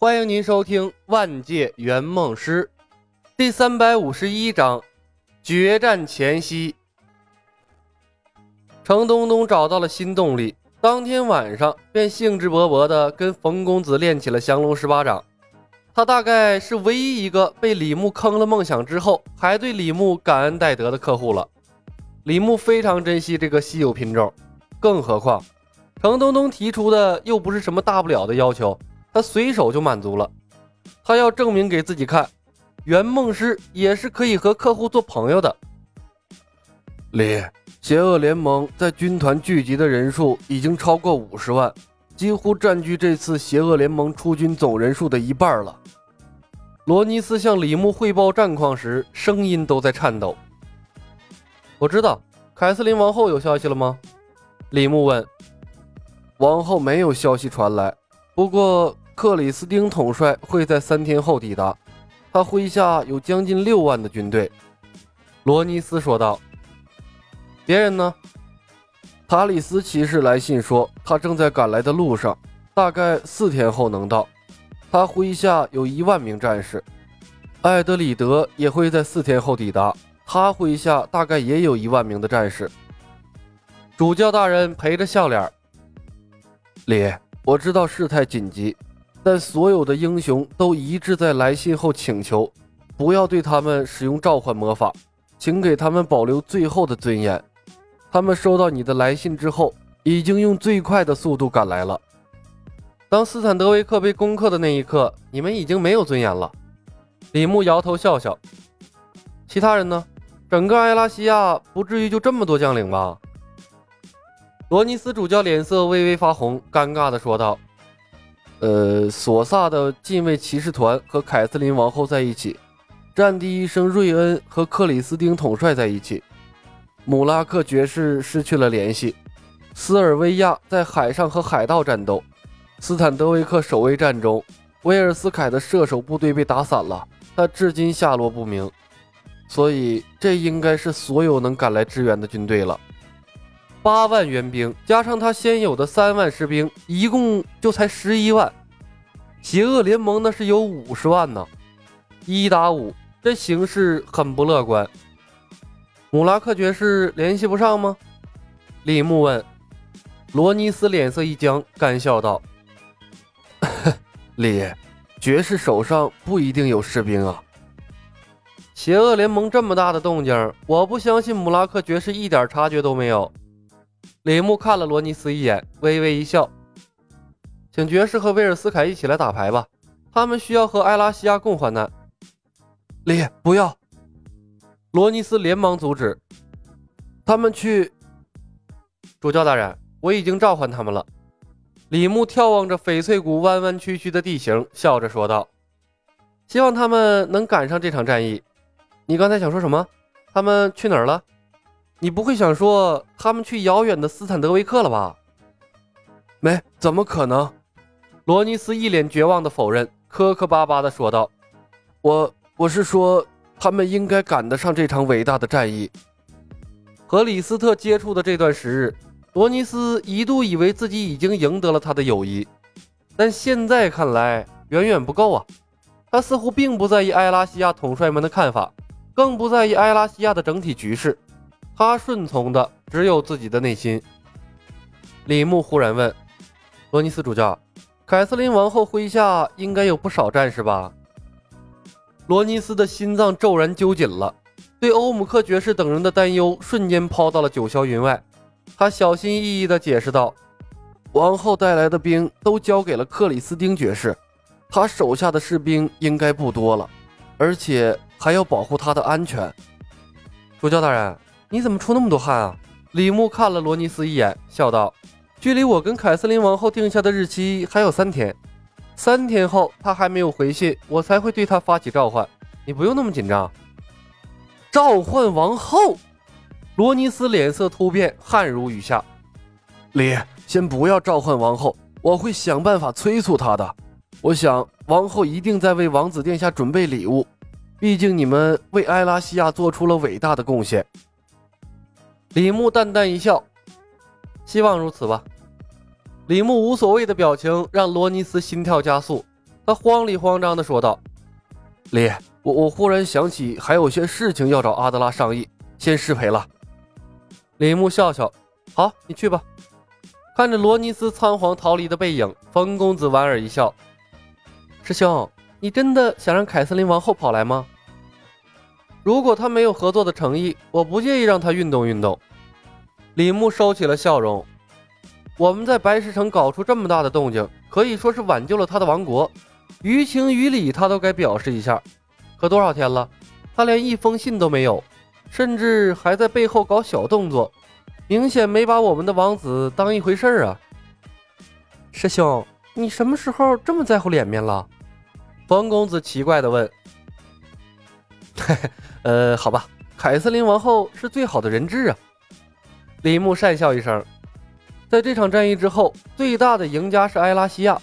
欢迎您收听《万界圆梦师》第三百五十一章：决战前夕。程东东找到了新动力，当天晚上便兴致勃勃地跟冯公子练起了降龙十八掌。他大概是唯一一个被李牧坑了梦想之后，还对李牧感恩戴德的客户了。李牧非常珍惜这个稀有品种，更何况程东东提出的又不是什么大不了的要求。他随手就满足了，他要证明给自己看，圆梦师也是可以和客户做朋友的。李，邪恶联盟在军团聚集的人数已经超过五十万，几乎占据这次邪恶联盟出军总人数的一半了。罗尼斯向李牧汇报战况时，声音都在颤抖。我知道，凯瑟琳王后有消息了吗？李牧问。王后没有消息传来。不过，克里斯汀统帅会在三天后抵达，他麾下有将近六万的军队。罗尼斯说道。别人呢？塔里斯骑士来信说，他正在赶来的路上，大概四天后能到。他麾下有一万名战士。艾德里德也会在四天后抵达，他麾下大概也有一万名的战士。主教大人陪着笑脸，李。我知道事态紧急，但所有的英雄都一致在来信后请求，不要对他们使用召唤魔法，请给他们保留最后的尊严。他们收到你的来信之后，已经用最快的速度赶来了。当斯坦德维克被攻克的那一刻，你们已经没有尊严了。李牧摇头笑笑。其他人呢？整个埃拉西亚不至于就这么多将领吧？罗尼斯主教脸色微微发红，尴尬地说道：“呃，索萨的禁卫骑士团和凯瑟琳王后在一起，战地医生瑞恩和克里斯汀统帅在一起，姆拉克爵士失去了联系，斯尔维亚在海上和海盗战斗，斯坦德维克守卫战中，威尔斯凯的射手部队被打散了，他至今下落不明，所以这应该是所有能赶来支援的军队了。”八万援兵加上他现有的三万士兵，一共就才十一万。邪恶联盟那是有五十万呢，一打五，这形势很不乐观。姆拉克爵士联系不上吗？李牧问。罗尼斯脸色一僵，干笑道：“ 李，爵士手上不一定有士兵啊。邪恶联盟这么大的动静，我不相信姆拉克爵士一点察觉都没有。”李牧看了罗尼斯一眼，微微一笑，请爵士和威尔斯凯一起来打牌吧，他们需要和埃拉西亚共患难。李，不要！罗尼斯连忙阻止。他们去。主教大人，我已经召唤他们了。李牧眺望着翡翠谷弯弯曲曲的地形，笑着说道：“希望他们能赶上这场战役。”你刚才想说什么？他们去哪儿了？你不会想说他们去遥远的斯坦德维克了吧？没，怎么可能？罗尼斯一脸绝望的否认，磕磕巴巴的说道：“我我是说，他们应该赶得上这场伟大的战役。”和李斯特接触的这段时日，罗尼斯一度以为自己已经赢得了他的友谊，但现在看来远远不够啊！他似乎并不在意埃拉西亚统帅们的看法，更不在意埃拉西亚的整体局势。他顺从的只有自己的内心。李牧忽然问：“罗尼斯主教，凯瑟琳王后麾下应该有不少战士吧？”罗尼斯的心脏骤然揪紧了，对欧姆克爵士等人的担忧瞬间抛到了九霄云外。他小心翼翼地解释道：“王后带来的兵都交给了克里斯汀爵士，他手下的士兵应该不多了，而且还要保护他的安全。”主教大人。你怎么出那么多汗啊？李牧看了罗尼斯一眼，笑道：“距离我跟凯瑟琳王后定下的日期还有三天，三天后他还没有回信，我才会对他发起召唤。你不用那么紧张。”召唤王后，罗尼斯脸色突变，汗如雨下。李，先不要召唤王后，我会想办法催促她的。我想王后一定在为王子殿下准备礼物，毕竟你们为埃拉西亚做出了伟大的贡献。李牧淡淡一笑，希望如此吧。李牧无所谓的表情让罗尼斯心跳加速，他慌里慌张地说道：“李，我我忽然想起还有些事情要找阿德拉商议，先失陪了。”李牧笑笑：“好，你去吧。”看着罗尼斯仓皇逃离的背影，冯公子莞尔一笑：“师兄，你真的想让凯瑟琳王后跑来吗？如果他没有合作的诚意，我不介意让他运动运动。”李牧收起了笑容：“我们在白石城搞出这么大的动静，可以说是挽救了他的王国，于情于理他都该表示一下。可多少天了，他连一封信都没有，甚至还在背后搞小动作。”明显没把我们的王子当一回事儿啊！师兄，你什么时候这么在乎脸面了？冯公子奇怪的问。嘿嘿，呃，好吧，凯瑟琳王后是最好的人质啊！李牧讪笑一声。在这场战役之后，最大的赢家是埃拉西亚。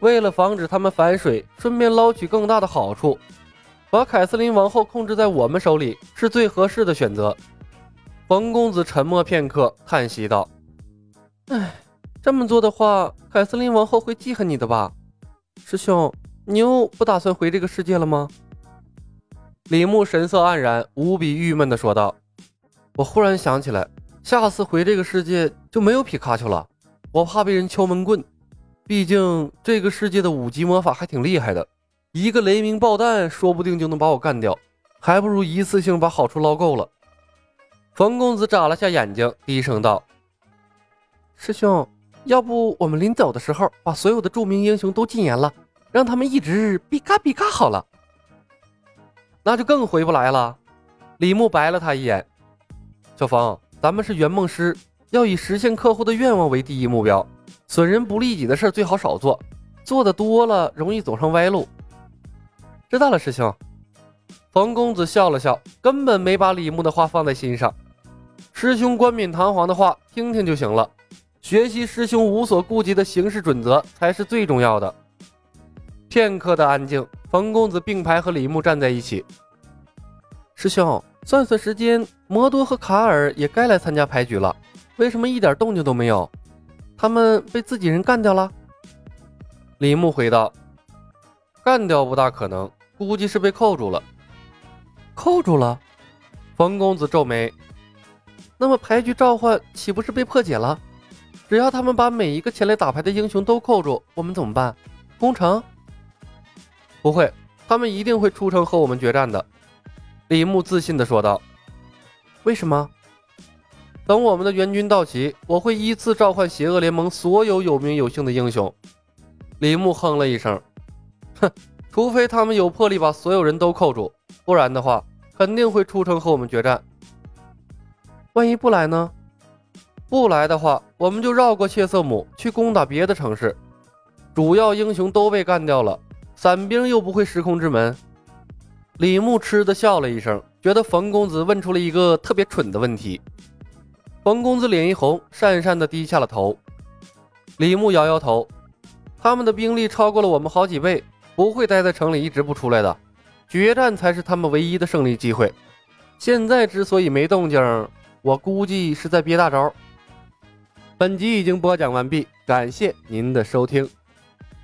为了防止他们反水，顺便捞取更大的好处，把凯瑟琳王后控制在我们手里是最合适的选择。冯公子沉默片刻，叹息道：“哎，这么做的话，凯瑟琳王后会记恨你的吧？师兄，你又不打算回这个世界了吗？”李牧神色黯然，无比郁闷地说道：“我忽然想起来，下次回这个世界就没有皮卡丘了，我怕被人敲闷棍。毕竟这个世界的五级魔法还挺厉害的，一个雷鸣爆弹说不定就能把我干掉，还不如一次性把好处捞够了。”冯公子眨了下眼睛，低声道：“师兄，要不我们临走的时候把所有的著名英雄都禁言了，让他们一直比嘎比嘎好了。那就更回不来了。”李牧白了他一眼：“小冯，咱们是圆梦师，要以实现客户的愿望为第一目标，损人不利己的事最好少做，做的多了容易走上歪路。”知道了，师兄。冯公子笑了笑，根本没把李牧的话放在心上。师兄冠冕堂皇的话，听听就行了。学习师兄无所顾忌的行事准则才是最重要的。片刻的安静，冯公子并排和李牧站在一起。师兄，算算时间，摩多和卡尔也该来参加牌局了。为什么一点动静都没有？他们被自己人干掉了？李牧回道：“干掉不大可能，估计是被扣住了。扣住了？”冯公子皱眉。那么牌局召唤岂不是被破解了？只要他们把每一个前来打牌的英雄都扣住，我们怎么办？攻城？不会，他们一定会出城和我们决战的。李牧自信地说道。为什么？等我们的援军到齐，我会依次召唤邪恶联盟所有有名有姓的英雄。李牧哼了一声，哼，除非他们有魄力把所有人都扣住，不然的话，肯定会出城和我们决战。万一不来呢？不来的话，我们就绕过切瑟姆去攻打别的城市。主要英雄都被干掉了，伞兵又不会时空之门。李牧嗤的笑了一声，觉得冯公子问出了一个特别蠢的问题。冯公子脸一红，讪讪的低下了头。李牧摇摇头，他们的兵力超过了我们好几倍，不会待在城里一直不出来的。决战才是他们唯一的胜利机会。现在之所以没动静。我估计是在憋大招。本集已经播讲完毕，感谢您的收听。